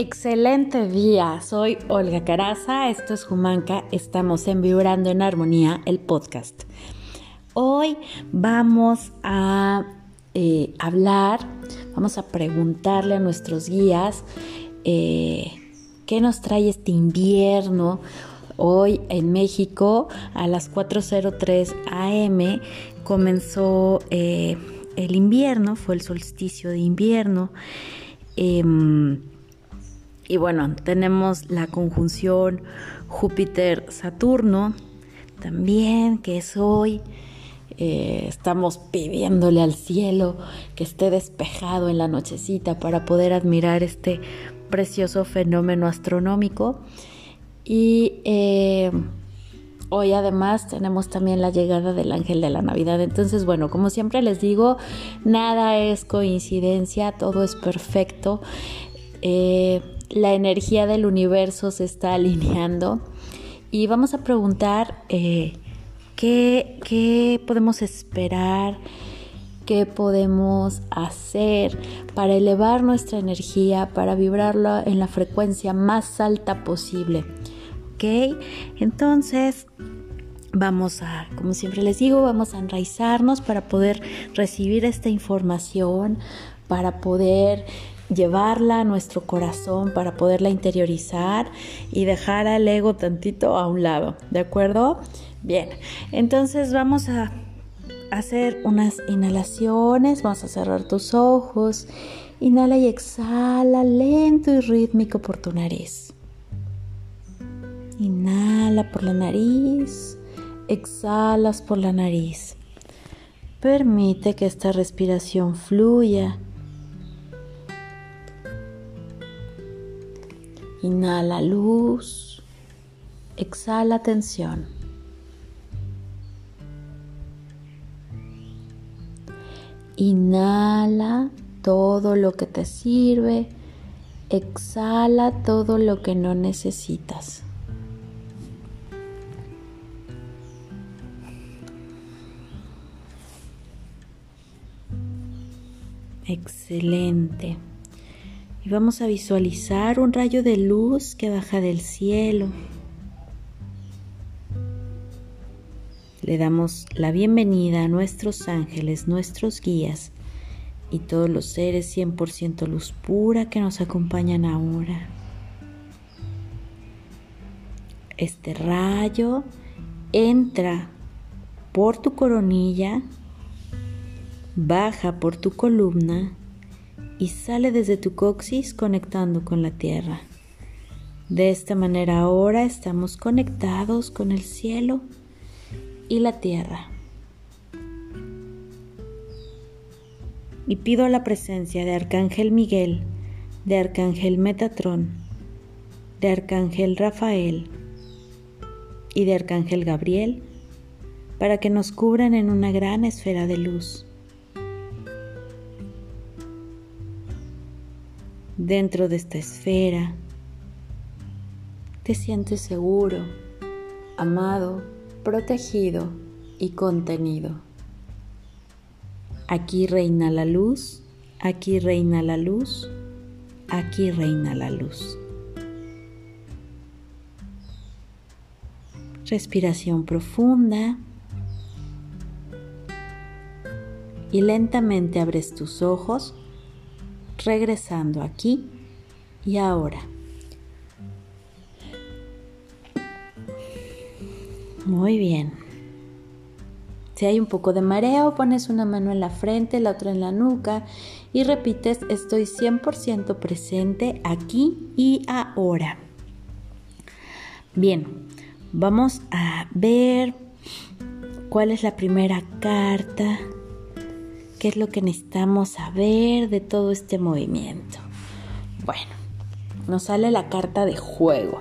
Excelente día, soy Olga Caraza, esto es Jumanca, estamos en Vibrando en Armonía, el podcast. Hoy vamos a eh, hablar, vamos a preguntarle a nuestros guías eh, qué nos trae este invierno. Hoy en México a las 4.03 am comenzó eh, el invierno, fue el solsticio de invierno. Em, y bueno, tenemos la conjunción Júpiter-Saturno también, que es hoy. Eh, estamos pidiéndole al cielo que esté despejado en la nochecita para poder admirar este precioso fenómeno astronómico. Y eh, hoy además tenemos también la llegada del ángel de la Navidad. Entonces, bueno, como siempre les digo, nada es coincidencia, todo es perfecto. Eh, la energía del universo se está alineando y vamos a preguntar eh, ¿qué, podemos esperar, qué podemos hacer para elevar nuestra energía, para vibrarla en la frecuencia más alta posible. ¿Ok? Entonces, vamos a, como siempre les digo, vamos a enraizarnos para poder recibir esta información, para poder llevarla a nuestro corazón para poderla interiorizar y dejar al ego tantito a un lado, ¿de acuerdo? Bien, entonces vamos a hacer unas inhalaciones, vamos a cerrar tus ojos, inhala y exhala lento y rítmico por tu nariz. Inhala por la nariz, exhalas por la nariz. Permite que esta respiración fluya Inhala luz, exhala tensión. Inhala todo lo que te sirve, exhala todo lo que no necesitas. Excelente y vamos a visualizar un rayo de luz que baja del cielo. Le damos la bienvenida a nuestros ángeles, nuestros guías y todos los seres 100% luz pura que nos acompañan ahora. Este rayo entra por tu coronilla, baja por tu columna y sale desde tu coxis conectando con la tierra. De esta manera ahora estamos conectados con el cielo y la tierra. Y pido la presencia de Arcángel Miguel, de Arcángel Metatrón, de Arcángel Rafael y de Arcángel Gabriel para que nos cubran en una gran esfera de luz dentro de esta esfera, te sientes seguro, amado, protegido y contenido. Aquí reina la luz, aquí reina la luz, aquí reina la luz. Respiración profunda y lentamente abres tus ojos regresando aquí y ahora. Muy bien. Si hay un poco de mareo, pones una mano en la frente, la otra en la nuca y repites, estoy 100% presente aquí y ahora. Bien, vamos a ver cuál es la primera carta qué es lo que necesitamos saber de todo este movimiento. Bueno, nos sale la carta de juego.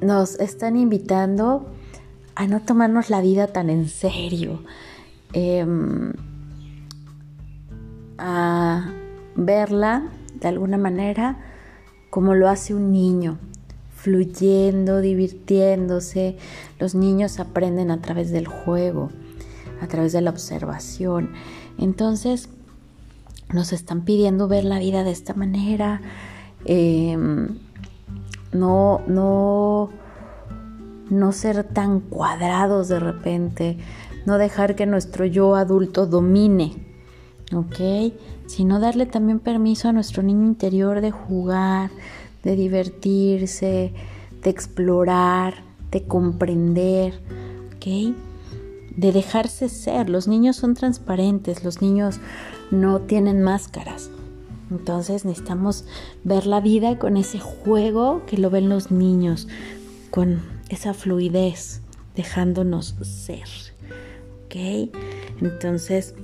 Nos están invitando a no tomarnos la vida tan en serio, em, a verla de alguna manera como lo hace un niño, fluyendo, divirtiéndose. Los niños aprenden a través del juego a través de la observación. Entonces, nos están pidiendo ver la vida de esta manera, em, no, no, no ser tan cuadrados de repente, no dejar que nuestro yo adulto domine, ¿ok? Sino darle también permiso a nuestro niño interior de jugar, de divertirse, de explorar, de comprender, ¿ok? De dejarse ser. Los niños son transparentes, los niños no tienen máscaras. Entonces necesitamos ver la vida con ese juego que lo ven los niños, con esa fluidez, dejándonos ser. ¿Ok? Entonces,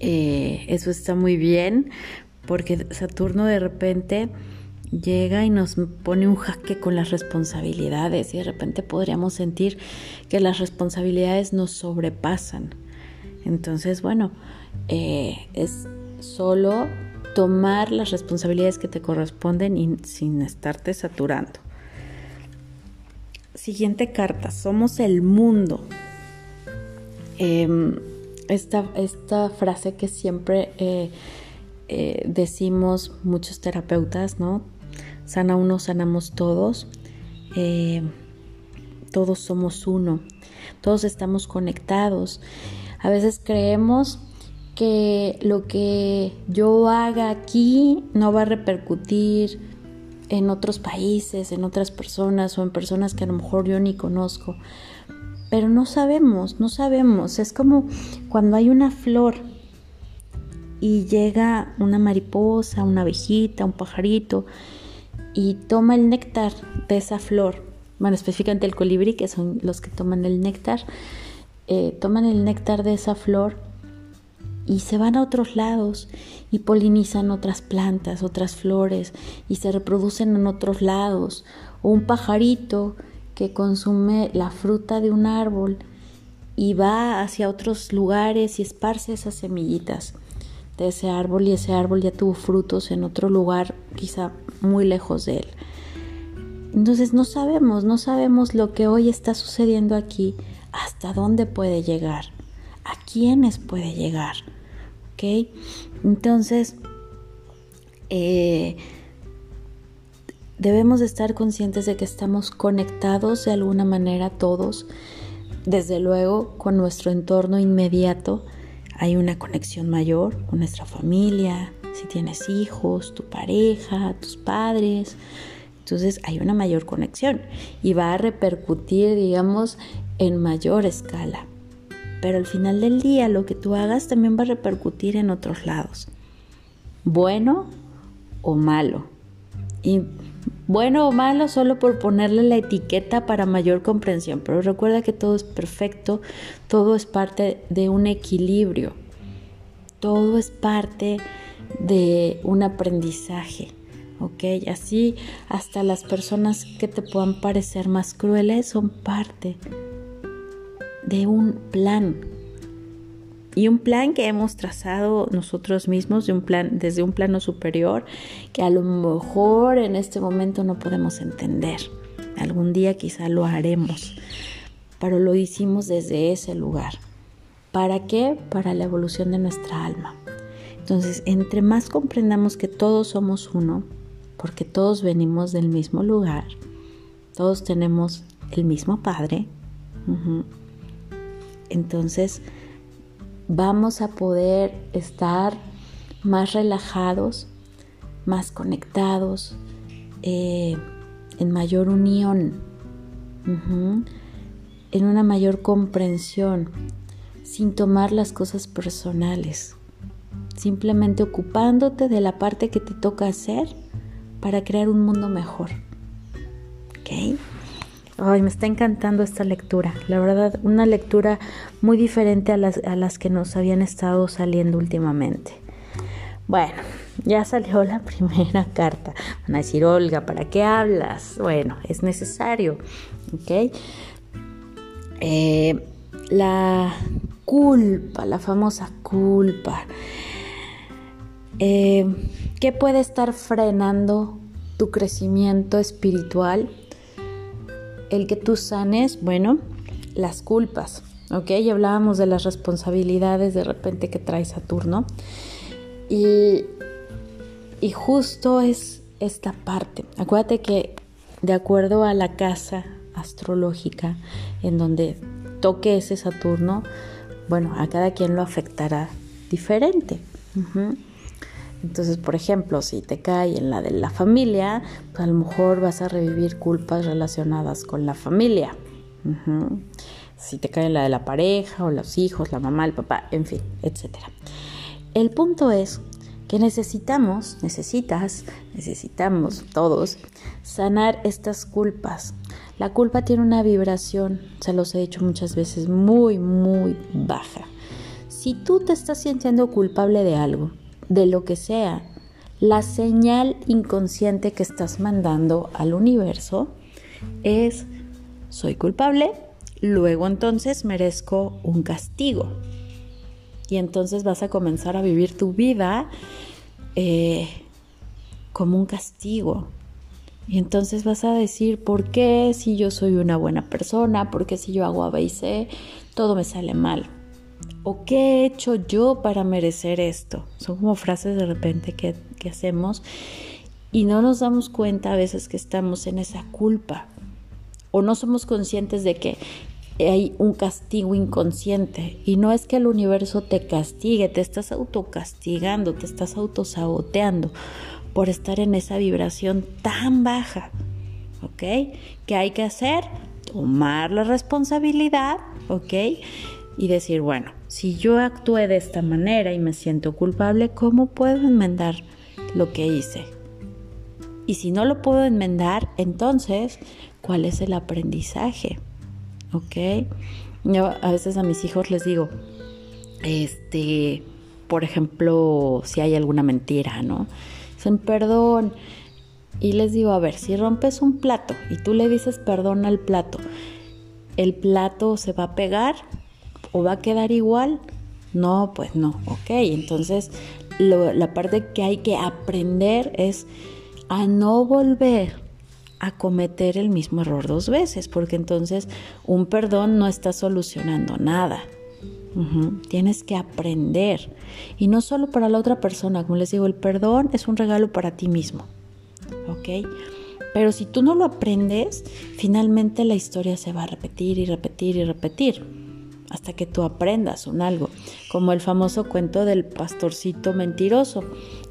eh, eso está muy bien porque Saturno de repente llega y nos pone un jaque con las responsabilidades y de repente podríamos sentir que las responsabilidades nos sobrepasan. Entonces, bueno, eh, es solo tomar las responsabilidades que te corresponden y sin estarte saturando. Siguiente carta, somos el mundo. Em, esta, esta, frase que siempre eh, eh, decimos muchos terapeutas, ¿no? Sana uno, sanamos todos. todos somos uno. Todos estamos conectados. A veces creemos que lo que yo haga aquí no va a repercutir en otros países, en otras personas o en personas que a lo mejor yo ni conozco. Pero no sabemos, no sabemos. Es como cuando hay una flor y llega una mariposa, una abejita, un pajarito y toma el néctar de esa flor. Bueno, específicamente el colibrí, que son los que toman el néctar, eh, toman el néctar de esa flor y se van a otros lados y polinizan otras plantas, otras flores y se reproducen en otros lados. O un pajarito que consume la fruta de un árbol y va hacia otros lugares y esparce esas semillitas de ese árbol y ese árbol ya tuvo frutos en otro lugar quizá muy lejos de él. Entonces no sabemos, no sabemos lo que hoy está sucediendo aquí, hasta dónde puede llegar a quiénes puede llegar. ¿Ok? Entonces, eh, debemos estar conscientes de que estamos conectados de alguna manera todos. Desde luego, con nuestro entorno inmediato hay una conexión mayor con nuestra familia, si tienes hijos, tu pareja, tus padres. Entonces hay una mayor conexión y va a repercutir, digamos, en mayor escala pero al final del día lo que tú hagas también va a repercutir en otros lados. Bueno o malo. Bueno o malo solo por ponerle la etiqueta para mayor comprensión, pero recuerda que todo es perfecto, todo es parte de un equilibrio, todo es parte de un aprendizaje. ¿ok? Así hasta las personas que te puedan parecer más crueles son parte de un plan. Y un plan que hemos trazado nosotros mismos, de un plan, desde un plano superior, que a lo mejor en este momento no podemos entender. Algún día quizá lo haremos, pero lo hicimos desde ese lugar. ¿Para qué? Para la evolución de nuestra alma. Entonces, entre más comprendamos que todos somos uno, porque todos venimos del mismo lugar, todos tenemos el mismo Padre, entonces vamos a poder estar más relajados, más conectados, eh, en mayor unión, en una mayor comprensión, sin tomar las cosas personales, simplemente ocupándote de la parte que te toca hacer para crear un mundo mejor. ¿Ok? Ay, me está encantando esta lectura. La verdad, una lectura muy diferente a las, a las que nos habían estado saliendo últimamente. Bueno, ya salió la primera carta. Van a decir, Olga, ¿para qué hablas? Bueno, es necesario. ¿Ok? Eh, la culpa, la famosa culpa. Eh, ¿Qué puede estar frenando tu crecimiento espiritual? El que tú sanes, bueno, las culpas, ¿ok? Y hablábamos de las responsabilidades de repente que trae Saturno. Y, y justo es esta parte. Acuérdate que de acuerdo a la casa astrológica en donde toque ese Saturno, bueno, a cada quien lo afectará diferente. Entonces, por ejemplo, si te cae en la de la familia, pues a lo mejor vas a revivir culpas relacionadas con la familia. Si te cae en la de la pareja o los hijos, la mamá, el papá, en fin, etc. El punto es que necesitamos, necesitas, necesitamos todos sanar estas culpas. La culpa tiene una vibración, se los he dicho muchas veces, muy, muy baja. Si tú te estás sintiendo culpable de algo, de lo que sea, la señal inconsciente que estás mandando al universo es soy culpable, luego entonces merezco un castigo. Y entonces vas a comenzar a vivir tu vida eh, como un castigo. Y entonces vas a decir, ¿por qué si yo soy una buena persona? ¿Por qué si yo hago A, B y C? Todo me sale mal. ¿O qué he hecho yo para merecer esto? Son como frases de repente que, que hacemos y no nos damos cuenta a veces que estamos en esa culpa. O no somos conscientes de que hay un castigo inconsciente. Y no es que el universo te castigue, te estás autocastigando, te estás autosaboteando por estar en esa vibración tan baja. ¿Ok? ¿Qué hay que hacer? Tomar la responsabilidad, ¿ok? y decir, bueno, si yo actué de esta manera y me siento culpable, ¿cómo puedo enmendar lo que hice? Y si no lo puedo enmendar, entonces, ¿cuál es el aprendizaje? ¿Ok? Yo a veces a mis hijos les digo, este, por ejemplo, si hay alguna mentira, ¿no? Dicen, perdón. Y les digo, a ver, si rompes un plato y tú le dices perdón al plato, ¿el plato se va a pegar? O va a quedar igual? No, pues no, ok. Entonces, la parte que hay que aprender es a no volver a cometer el mismo error dos veces, porque entonces un perdón no está solucionando nada. Tienes que aprender. Y no solo para la otra persona, como les digo, el perdón es un regalo para ti mismo. ¿Ok? Pero si tú no lo aprendes, finalmente la historia se va a repetir y repetir y repetir hasta que tú aprendas un algo, como el famoso cuento del pastorcito mentiroso.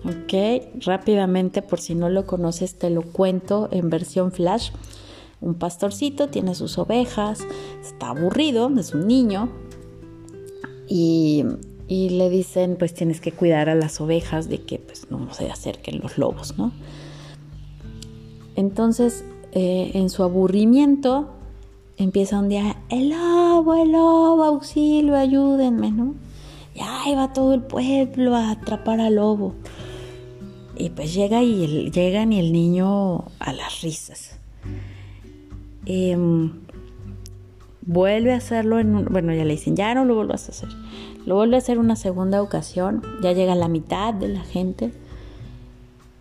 Ok, rápidamente, por si no lo conoces, te lo cuento en versión flash. Un pastorcito tiene sus ovejas, está aburrido, es un niño, y, le dicen, pues tienes que cuidar a las ovejas de que pues, no se acerquen los lobos, ¿no? Entonces, eh, en su aburrimiento, empieza un día, el lobo, el lobo, auxilio, ayúdenme, ¿no? Y ahí va todo el pueblo a atrapar al lobo. Y pues llega y llegan y el niño a las risas. Em, vuelve a hacerlo en bueno ya le dicen ya no lo vuelvas a hacer lo vuelve a hacer una segunda ocasión ya llega la mitad de la gente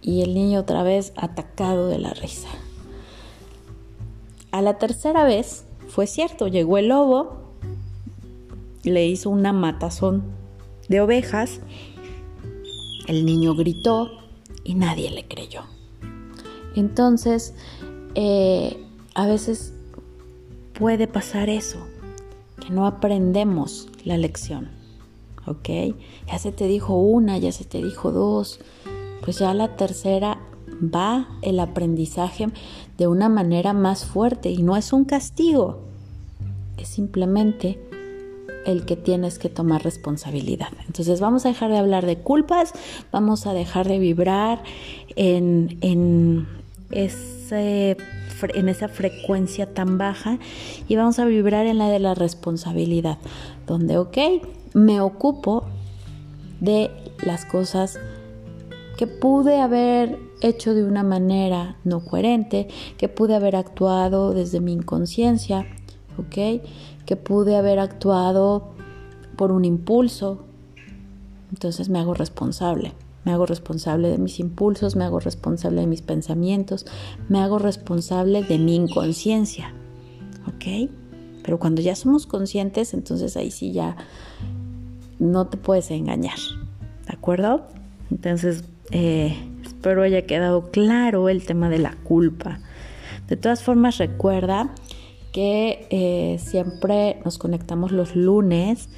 y el niño otra vez atacado de la risa a la tercera vez fue cierto, llegó el lobo, le hizo una matazón de ovejas, el niño gritó y nadie le creyó. Entonces, eh, a veces puede pasar eso, que no aprendemos la lección, ¿ok? Ya se te dijo una, ya se te dijo dos, pues ya la tercera va el aprendizaje de una manera más fuerte y no es un castigo, es simplemente el que tienes que tomar responsabilidad. Entonces vamos a dejar de hablar de culpas, vamos a dejar de vibrar en, en, ese, en esa frecuencia tan baja y vamos a vibrar en la de la responsabilidad, donde, ok, me ocupo de las cosas que pude haber hecho de una manera no coherente, que pude haber actuado desde mi inconsciencia, ¿ok? Que pude haber actuado por un impulso. Entonces me hago responsable. Me hago responsable de mis impulsos, me hago responsable de mis pensamientos, me hago responsable de mi inconsciencia. ¿Ok? Pero cuando ya somos conscientes, entonces ahí sí ya no te puedes engañar. ¿De acuerdo? Entonces, eh, espero haya quedado claro el tema de la culpa. De todas formas, recuerda que eh, siempre nos conectamos los lunes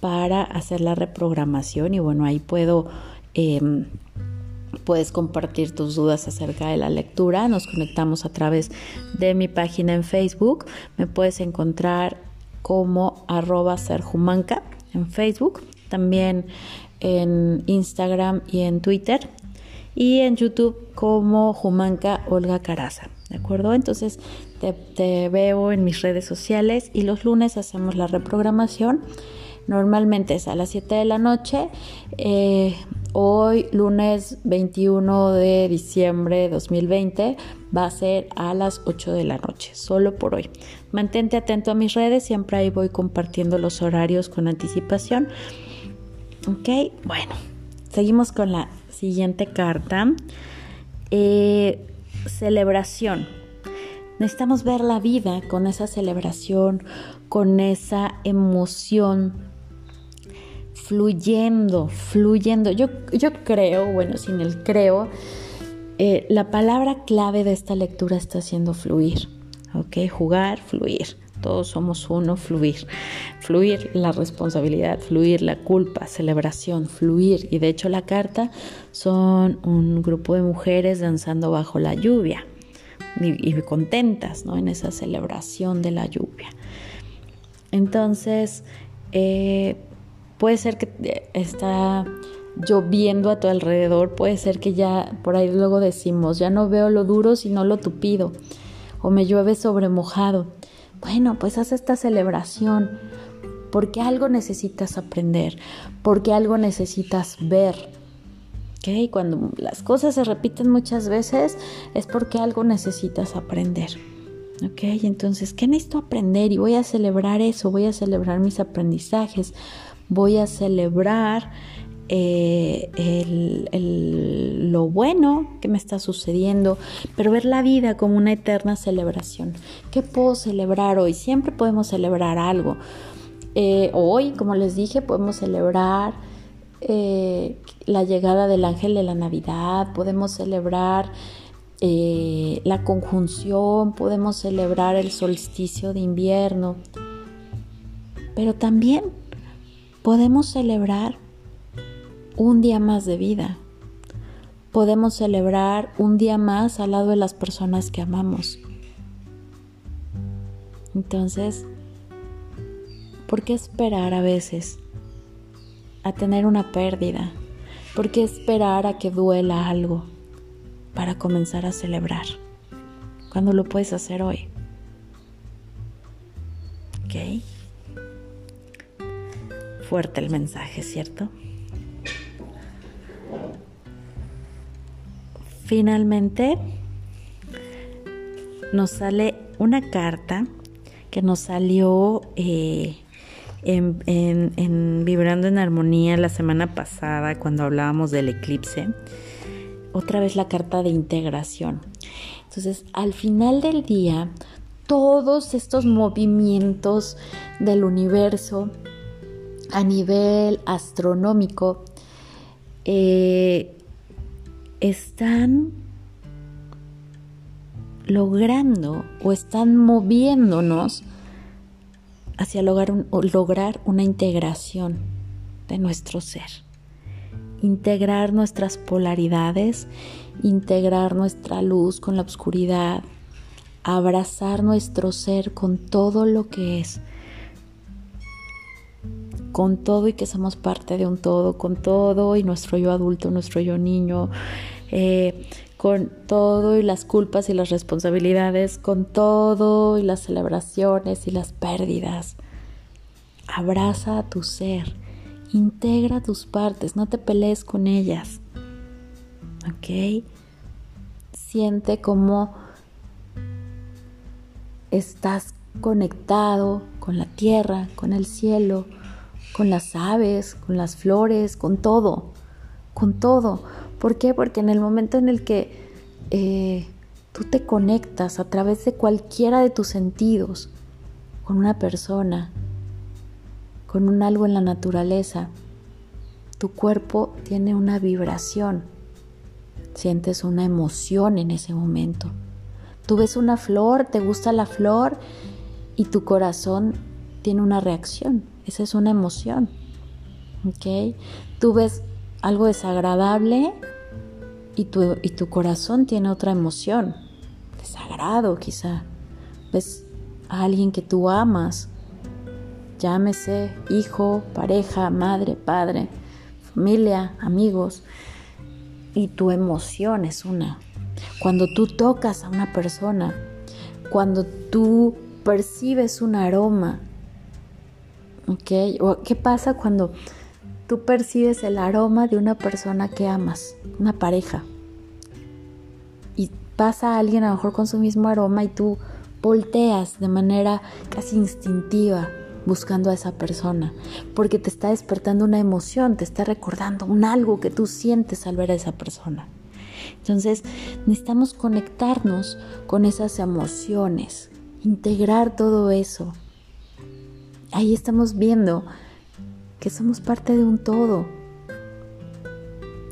para hacer la reprogramación y bueno, ahí puedo... Em, puedes compartir tus dudas acerca de la lectura. Nos conectamos a través de mi página en Facebook. Me puedes encontrar como arroba serjumanca en Facebook. También en Instagram y en Twitter y en YouTube como Jumanca Olga Caraza. ¿De acuerdo? Entonces te, veo en mis redes sociales y los lunes hacemos la reprogramación. Normalmente es a las 7 de la noche. Eh, hoy, lunes 21 de diciembre de 2020, va a ser a las 8 de la noche, solo por hoy. Mantente atento a mis redes, siempre ahí voy compartiendo los horarios con anticipación. Ok, bueno, seguimos con la siguiente carta. Eh, celebración. Necesitamos ver la vida con esa celebración, con esa emoción, fluyendo, fluyendo. Yo, yo creo, bueno, sin el creo, eh, la palabra clave de esta lectura está siendo fluir. ¿Ok? Jugar, fluir todos somos uno, fluir. Fluir la responsabilidad, fluir la culpa, celebración, fluir. Y de hecho la carta son un grupo de mujeres danzando bajo la lluvia y, contentas ¿no? en esa celebración de la lluvia. Entonces, eh, puede ser que eh, está lloviendo a tu alrededor, puede ser que ya por ahí luego decimos, ya no veo lo duro sino lo tupido, o me llueve sobre mojado. Bueno, pues haz esta celebración porque algo necesitas aprender, porque algo necesitas ver. ¿Okay? Cuando las cosas se repiten muchas veces es porque algo necesitas aprender. ¿Ok? Entonces, ¿qué necesito aprender? Y voy a celebrar eso, voy a celebrar mis aprendizajes, voy a celebrar eh, lo bueno que me está sucediendo, pero ver la vida como una eterna celebración. ¿Qué puedo celebrar hoy? Siempre podemos celebrar algo. Eh, hoy, como les dije, podemos celebrar eh, la llegada del ángel de la Navidad, podemos celebrar la conjunción, podemos celebrar el solsticio de invierno, pero también podemos celebrar un día más de vida. Podemos celebrar un día más al lado de las personas que amamos. Entonces, ¿por qué esperar a veces a tener una pérdida? ¿Por qué esperar a que duela algo para comenzar a celebrar? Cuando lo puedes hacer hoy. ¿Ok? Fuerte el mensaje, ¿cierto? Finalmente nos sale una carta que nos salió eh, en, Vibrando en Armonía la semana pasada cuando hablábamos del eclipse. Otra vez la carta de integración. Entonces, al final del día, todos estos movimientos del universo a nivel astronómico eh, están logrando o están moviéndonos hacia lograr, lograr una integración de nuestro ser. Integrar nuestras polaridades, integrar nuestra luz con la oscuridad, abrazar nuestro ser con todo lo que es, con todo y que somos parte de un todo, con todo y nuestro yo adulto, nuestro yo niño, eh, con todo y las culpas y las responsabilidades, con todo y las celebraciones y las pérdidas. Abraza a tu ser, integra tus partes, no te pelees con ellas. ¿Ok? Siente cómo estás conectado con la tierra, con el cielo, con las aves, con las flores, con todo, con todo. ¿Por qué? Porque en el momento en el que eh, tú te conectas a través de cualquiera de tus sentidos con una persona, con un algo en la naturaleza, tu cuerpo tiene una vibración, sientes una emoción en ese momento. Tú ves una flor, te gusta la flor y tu corazón tiene una reacción, esa es una emoción. ¿Ok? Tú ves algo desagradable y tu, y tu corazón tiene otra emoción, desagrado quizá. Ves a alguien que tú amas, llámese hijo, pareja, madre, padre, familia, amigos, y tu emoción es una. Cuando tú tocas a una persona, cuando tú percibes un aroma, ¿ok? ¿Qué pasa cuando tú percibes el aroma de una persona que amas, una pareja? Y pasa alguien a lo mejor con su mismo aroma y tú volteas de manera casi instintiva buscando a esa persona, porque te está despertando una emoción, te está recordando un algo que tú sientes al ver a esa persona. Entonces necesitamos conectarnos con esas emociones, integrar todo eso. Ahí estamos viendo que somos parte de un todo.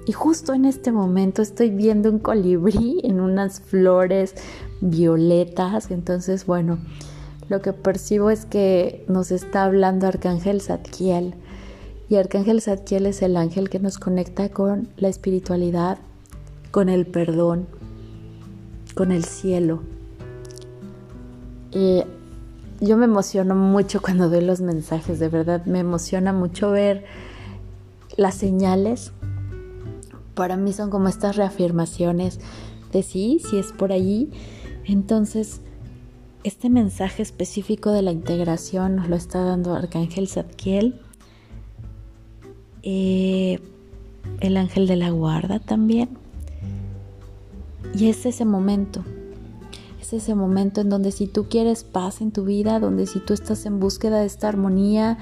Y justo en este momento estoy viendo un colibrí en unas flores violetas. Entonces, bueno, lo que percibo es que nos está hablando Arcángel Zadkiel. Y Arcángel Zadkiel es el ángel que nos conecta con la espiritualidad, con el perdón, con el cielo. Y yo me emociono mucho cuando doy los mensajes, de verdad, me emociona mucho ver las señales. Para mí son como estas reafirmaciones de sí, si es por allí. Entonces, este mensaje específico de la integración nos lo está dando Arcángel Zadkiel, eh, el ángel de la guarda también. Y es ese momento, es ese momento en donde si tú quieres paz en tu vida, donde si tú estás en búsqueda de esta armonía,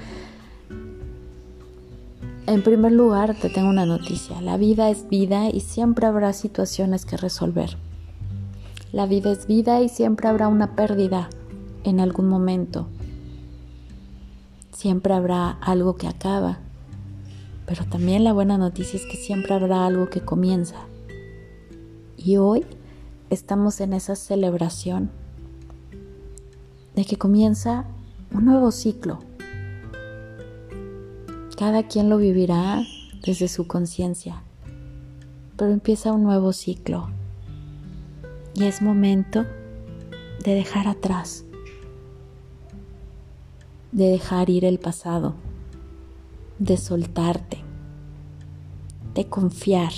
en primer lugar te tengo una noticia, la vida es vida y siempre habrá situaciones que resolver. La vida es vida y siempre habrá una pérdida en algún momento. Siempre habrá algo que acaba. Pero también la buena noticia es que siempre habrá algo que comienza. Y hoy estamos en esa celebración de que comienza un nuevo ciclo. Cada quien lo vivirá desde su conciencia, pero empieza un nuevo ciclo y es momento de dejar atrás, de dejar ir el pasado, de soltarte, de confiar.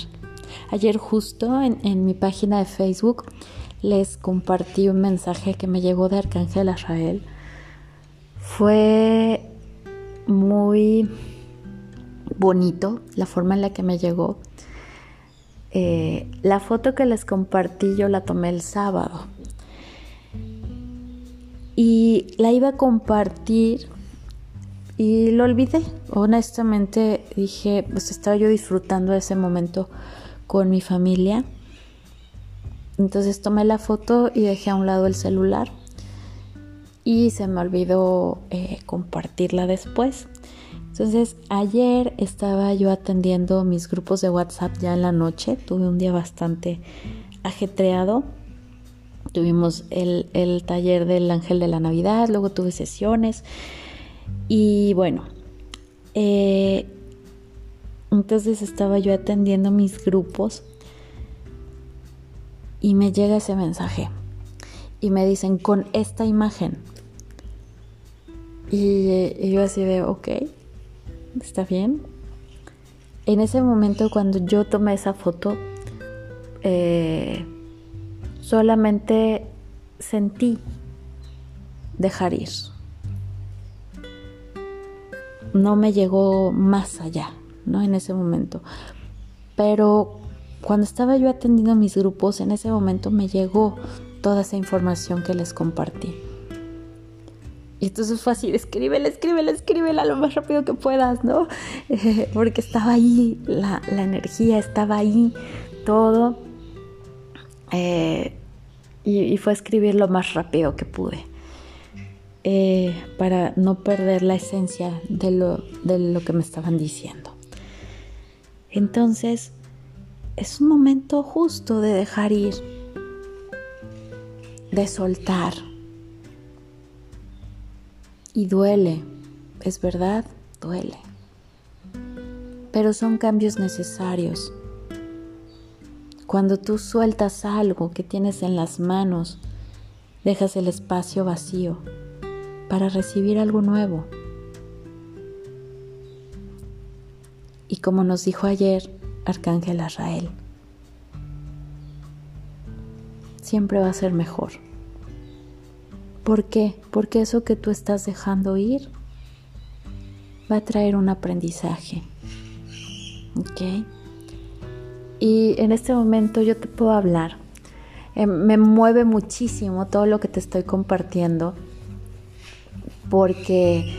Ayer justo en, mi página de Facebook les compartí un mensaje que me llegó de Arcángel Israel. Fue muy bonito la forma en la que me llegó eh, la foto que les compartí yo la tomé el sábado y la iba a compartir y lo olvidé. Honestamente dije, pues estaba yo disfrutando de ese momento con mi familia. Entonces tomé la foto y dejé a un lado el celular y se me olvidó eh, compartirla después. Entonces, ayer estaba yo atendiendo mis grupos de WhatsApp ya en la noche. Tuve un día bastante ajetreado. Tuvimos el, taller del Ángel de la Navidad, luego tuve sesiones. Y bueno, eh, entonces estaba yo atendiendo mis grupos y me llega ese mensaje y me dicen con esta imagen. Y, yo así de, ok, ¿Está bien? En ese momento cuando yo tomé esa foto, eh, solamente sentí dejar ir. No me llegó más allá, ¿no? En ese momento. Pero cuando estaba yo atendiendo mis grupos, en ese momento me llegó toda esa información que les compartí. Y entonces fue así, escríbela, escríbela, escríbela lo más rápido que puedas, ¿no? porque estaba ahí, la, energía estaba ahí, todo. Eh, y, fue escribir lo más rápido que pude. Eh, para no perder la esencia de lo, de lo que me estaban diciendo. Entonces, es un momento justo de dejar ir, de soltar. Y duele, es verdad, duele. Pero son cambios necesarios. Cuando tú sueltas algo que tienes en las manos, dejas el espacio vacío para recibir algo nuevo. Y como nos dijo ayer Arcángel Azrael, siempre va a ser mejor. ¿Por qué? Porque eso que tú estás dejando ir va a traer un aprendizaje. ¿Ok? Y en este momento yo te puedo hablar. Eh, me mueve muchísimo todo lo que te estoy compartiendo porque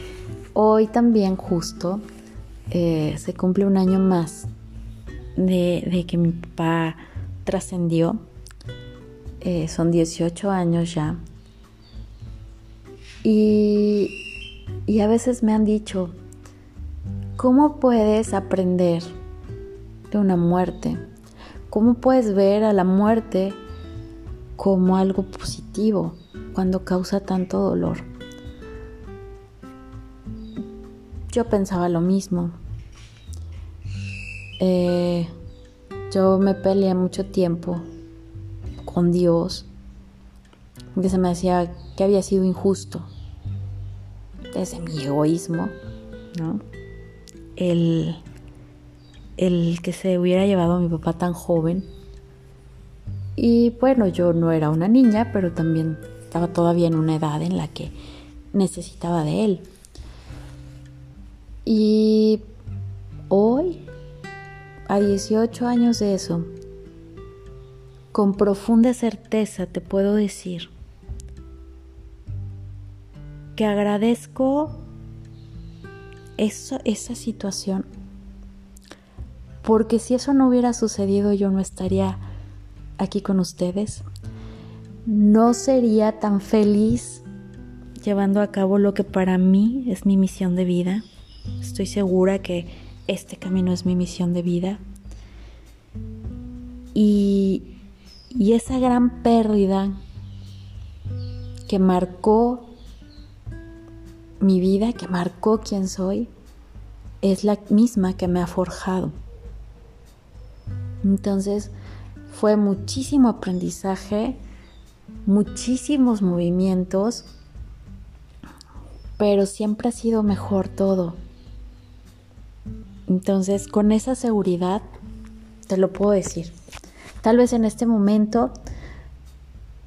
hoy también justo eh, se cumple un año más de, que mi papá trascendió. Eh, son 18 años ya. Y, y a veces me han dicho, ¿cómo puedes aprender de una muerte? ¿Cómo puedes ver a la muerte como algo positivo cuando causa tanto dolor? Yo pensaba lo mismo. Eh, yo me peleé mucho tiempo con Dios porque se me decía que había sido injusto desde mi egoísmo, ¿no? El, el que se hubiera llevado a mi papá tan joven. Y bueno, yo no era una niña, pero también estaba todavía en una edad en la que necesitaba de él. A 18 años de eso, con profunda certeza te puedo decir que agradezco esa situación, porque si eso no hubiera sucedido yo no estaría aquí con ustedes, no sería tan feliz llevando a cabo lo que para mí es mi misión de vida. Estoy segura que este camino es mi misión de vida. Y, esa gran pérdida que marcó mi vida, que marcó quién soy, es la misma que me ha forjado. Entonces fue muchísimo aprendizaje, muchísimos movimientos, pero siempre ha sido mejor todo. Entonces, con esa seguridad, te lo puedo decir. Tal vez en este momento,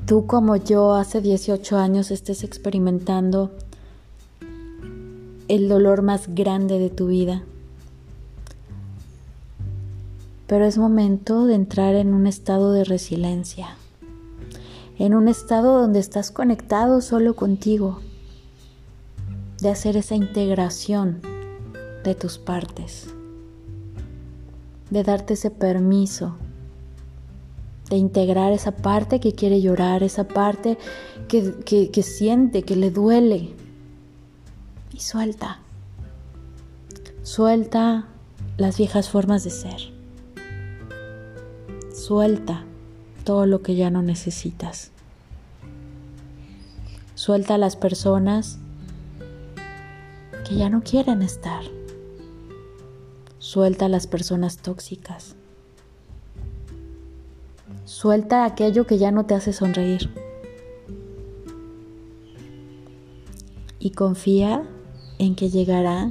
tú como yo hace 18 años estés experimentando el dolor más grande de tu vida. Pero es momento de entrar en un estado de resiliencia, en un estado donde estás conectado solo contigo, de hacer esa integración de tus partes, de darte ese permiso, de integrar esa parte que quiere llorar, esa parte que, que siente, que le duele. Y suelta. Suelta las viejas formas de ser. Suelta todo lo que ya no necesitas. Suelta a las personas que ya no quieren estar. Suelta a las personas tóxicas. Suelta aquello que ya no te hace sonreír. Y confía en que llegará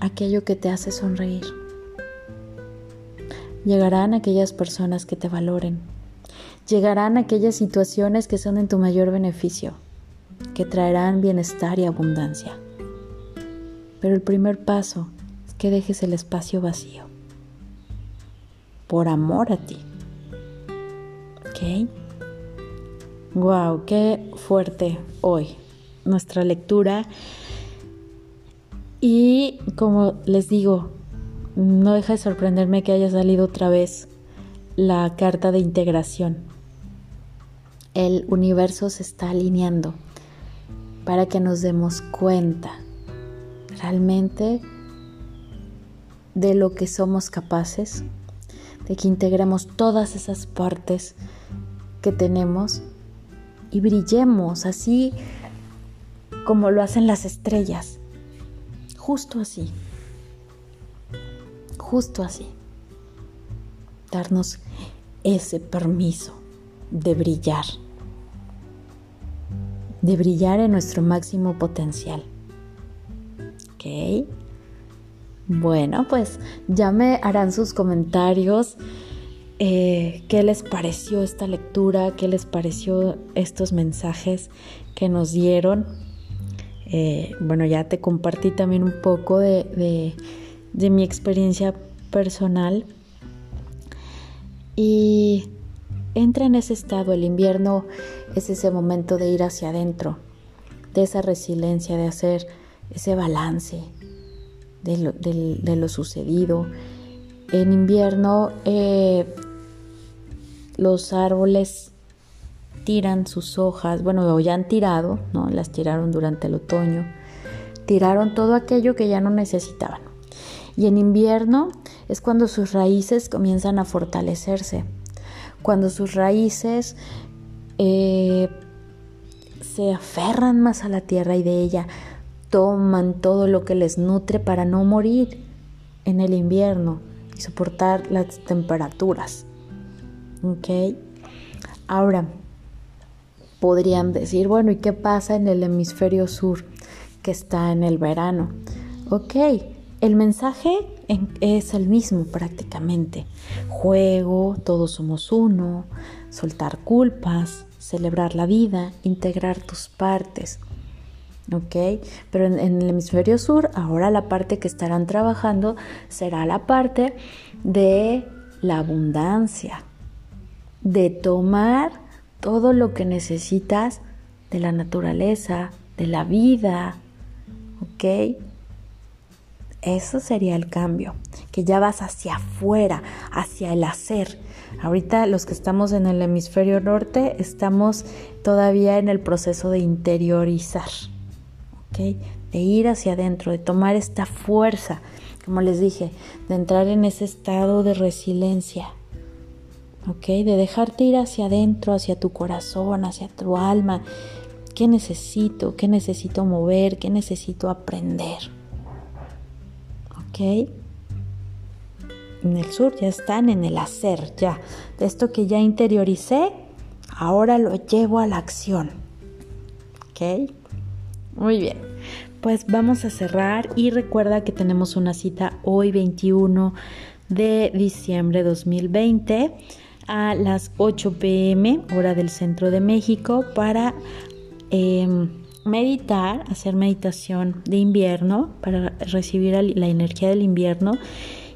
aquello que te hace sonreír. Llegarán aquellas personas que te valoren. Llegarán aquellas situaciones que son en tu mayor beneficio, que traerán bienestar y abundancia. Pero el primer paso que dejes el espacio vacío. Por amor a ti. ¿Ok? Wow, qué fuerte hoy nuestra lectura. Y como les digo, no deja de sorprenderme que haya salido otra vez la carta de integración. El universo se está alineando para que nos demos cuenta realmente de lo que somos capaces, de que integremos todas esas partes que tenemos y brillemos así como lo hacen las estrellas, justo así, justo así, darnos ese permiso de brillar, de brillar en nuestro máximo potencial. ¿Ok? Bueno, pues ya me harán sus comentarios. Eh, qué les pareció esta lectura, qué les pareció estos mensajes que nos dieron. Eh, bueno, ya te compartí también un poco de, de mi experiencia personal. Y entra en ese estado, el invierno es ese momento de ir hacia adentro, de esa resiliencia, de hacer ese balance, de lo, sucedido. En invierno eh, los árboles tiran sus hojas, bueno, ya han tirado, ¿no? Las tiraron durante el otoño, tiraron todo aquello que ya no necesitaban. Y en invierno es cuando sus raíces comienzan a fortalecerse, cuando sus raíces eh, se aferran más a la tierra y de ella toman todo lo que les nutre para no morir en el invierno y soportar las temperaturas. ¿Ok? Ahora, podrían decir, bueno, ¿y qué pasa en el hemisferio sur que está en el verano? Ok, el mensaje es el mismo prácticamente. Juego, todos somos uno, soltar culpas, celebrar la vida, integrar tus partes. ¿Ok? Pero en, el hemisferio sur, ahora la parte que estarán trabajando será la parte de la abundancia, de tomar todo lo que necesitas de la naturaleza, de la vida, ¿ok? Eso sería el cambio, que ya vas hacia afuera, hacia el hacer. Ahorita los que estamos en el hemisferio norte estamos todavía en el proceso de interiorizar de ir hacia adentro, de tomar esta fuerza, como les dije, de entrar en ese estado de resiliencia. ¿Ok? De dejarte ir hacia adentro, hacia tu corazón, hacia tu alma. ¿Qué necesito? ¿Qué necesito mover? ¿Qué necesito aprender? ¿Ok? En el sur ya están en el hacer, ya. De esto que ya interioricé, ahora lo llevo a la acción. ¿Ok? Muy bien, pues vamos a cerrar y recuerda que tenemos una cita hoy 21 de diciembre 2020 a las 8 pm hora del centro de México para em, meditar, hacer meditación de invierno para recibir la energía del invierno.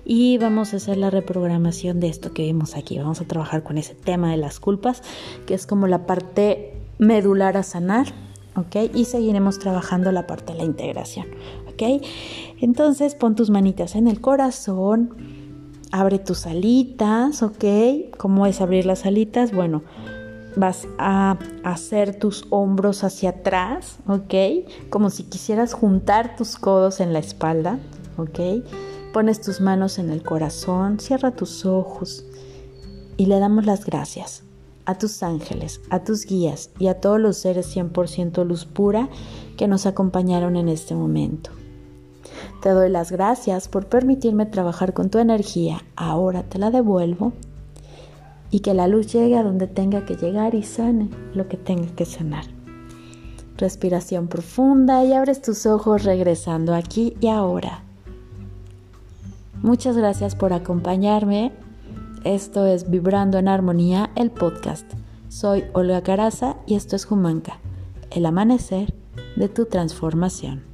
Y vamos a hacer la reprogramación de esto que vimos aquí. Vamos a trabajar con ese tema de las culpas, que es como la parte medular a sanar ¿ok? Y seguiremos trabajando la parte de la integración, ¿ok? Entonces pon tus manitas en el corazón, abre tus alitas, ¿ok? ¿Cómo es abrir las alitas? Bueno, vas a hacer tus hombros hacia atrás, ¿ok? Como si quisieras juntar tus codos en la espalda, ¿ok? Pones tus manos en el corazón, cierra tus ojos y le damos las gracias a tus ángeles, a tus guías y a todos los seres 100% luz pura que nos acompañaron en este momento. Te doy las gracias por permitirme trabajar con tu energía, ahora te la devuelvo y que la luz llegue a donde tenga que llegar y sane lo que tenga que sanar. Respiración profunda y abres tus ojos regresando aquí y ahora. Muchas gracias por acompañarme esto es Vibrando en Armonía, el podcast. Soy Olga Caraza y esto es Jumanca, el amanecer de tu transformación.